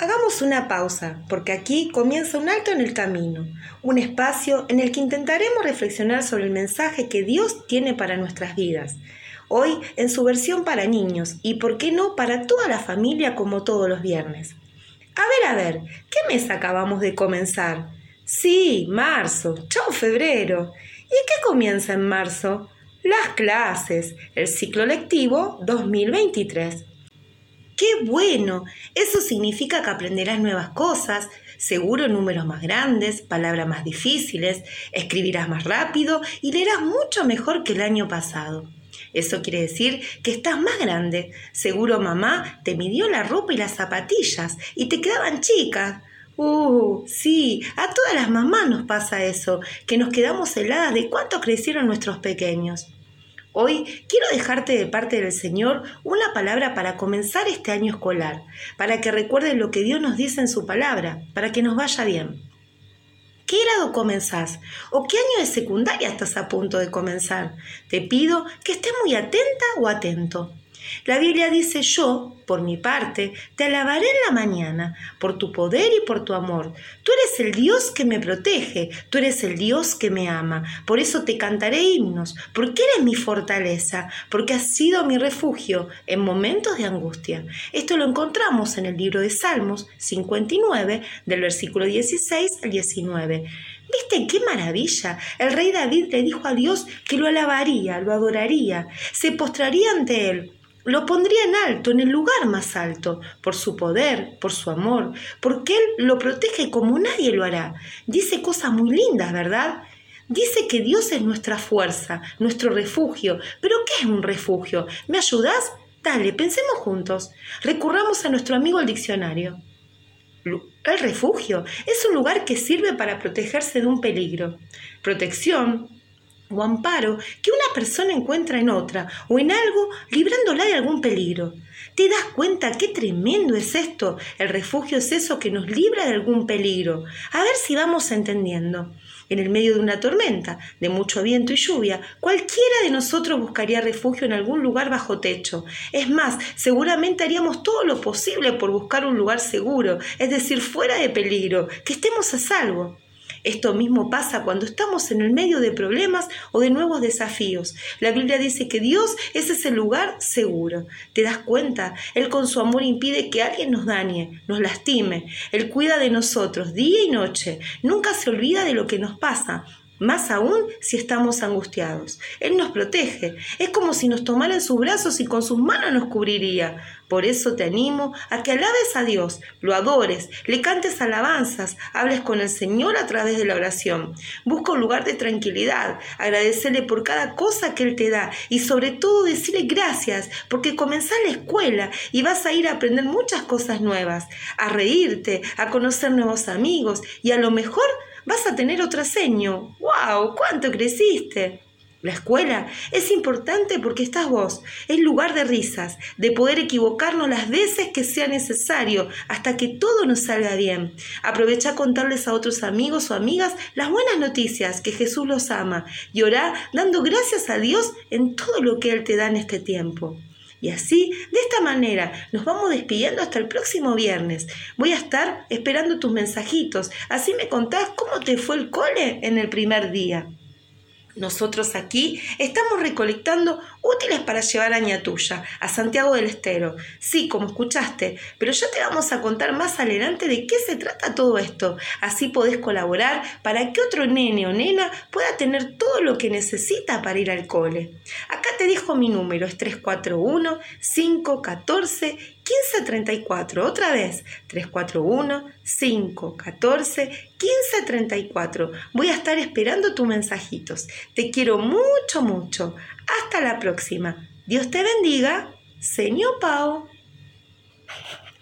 Hagamos una pausa, porque aquí comienza un alto en el camino, un espacio en el que intentaremos reflexionar sobre el mensaje que Dios tiene para nuestras vidas. Hoy en su versión para niños y, por qué no, para toda la familia como todos los viernes. A ver, a ver, ¿qué mes acabamos de comenzar? Sí, marzo. Chao, febrero. ¿Y qué comienza en marzo? Las clases, el ciclo lectivo 2023. ¡Qué bueno! Eso significa que aprenderás nuevas cosas, seguro números más grandes, palabras más difíciles, escribirás más rápido y leerás mucho mejor que el año pasado. Eso quiere decir que estás más grande. Seguro mamá te midió la ropa y las zapatillas y te quedaban chicas. Uh, sí, a todas las mamás nos pasa eso, que nos quedamos heladas de cuánto crecieron nuestros pequeños. Hoy quiero dejarte de parte del Señor una palabra para comenzar este año escolar, para que recuerdes lo que Dios nos dice en su palabra, para que nos vaya bien. ¿Qué grado comenzás? ¿O qué año de secundaria estás a punto de comenzar? Te pido que estés muy atenta o atento. La Biblia dice, yo, por mi parte, te alabaré en la mañana, por tu poder y por tu amor. Tú eres el Dios que me protege, tú eres el Dios que me ama. Por eso te cantaré himnos, porque eres mi fortaleza, porque has sido mi refugio en momentos de angustia. Esto lo encontramos en el libro de Salmos 59, del versículo 16 al 19. ¿Viste qué maravilla? El rey David le dijo a Dios que lo alabaría, lo adoraría, se postraría ante él lo pondría en alto, en el lugar más alto, por su poder, por su amor, porque Él lo protege como nadie lo hará. Dice cosas muy lindas, ¿verdad? Dice que Dios es nuestra fuerza, nuestro refugio. ¿Pero qué es un refugio? ¿Me ayudas? Dale, pensemos juntos. Recurramos a nuestro amigo el diccionario. El refugio es un lugar que sirve para protegerse de un peligro. Protección, o amparo que una persona encuentra en otra o en algo librándola de algún peligro. ¿Te das cuenta qué tremendo es esto? El refugio es eso que nos libra de algún peligro. A ver si vamos entendiendo. En el medio de una tormenta, de mucho viento y lluvia, cualquiera de nosotros buscaría refugio en algún lugar bajo techo. Es más, seguramente haríamos todo lo posible por buscar un lugar seguro, es decir, fuera de peligro, que estemos a salvo. Esto mismo pasa cuando estamos en el medio de problemas o de nuevos desafíos. La Biblia dice que Dios es ese lugar seguro. ¿Te das cuenta? Él con su amor impide que alguien nos dañe, nos lastime. Él cuida de nosotros día y noche. Nunca se olvida de lo que nos pasa más aún si estamos angustiados. Él nos protege. Es como si nos tomara en sus brazos y con sus manos nos cubriría. Por eso te animo a que alabes a Dios, lo adores, le cantes alabanzas, hables con el Señor a través de la oración. Busca un lugar de tranquilidad, agradecerle por cada cosa que Él te da y sobre todo decirle gracias porque comenzás la escuela y vas a ir a aprender muchas cosas nuevas, a reírte, a conocer nuevos amigos y a lo mejor vas a tener otro seño. ¡Wow! ¿Cuánto creciste? La escuela es importante porque estás vos, es lugar de risas, de poder equivocarnos las veces que sea necesario, hasta que todo nos salga bien. Aprovecha a contarles a otros amigos o amigas las buenas noticias, que Jesús los ama, y orá dando gracias a Dios en todo lo que Él te da en este tiempo. Y así, de esta manera, nos vamos despidiendo hasta el próximo viernes. Voy a estar esperando tus mensajitos. Así me contás cómo te fue el cole en el primer día. Nosotros aquí estamos recolectando útiles para llevar a Ñatuya, a Santiago del Estero. Sí, como escuchaste, pero ya te vamos a contar más adelante de qué se trata todo esto. Así podés colaborar para que otro nene o nena pueda tener todo lo que necesita para ir al cole. Acá te dejo mi número, es 341 514 1534. Otra vez, 341 514 1534. Voy a estar esperando tus mensajitos. Te quiero mucho, mucho. Hasta la próxima. Dios te bendiga. Señor Pau.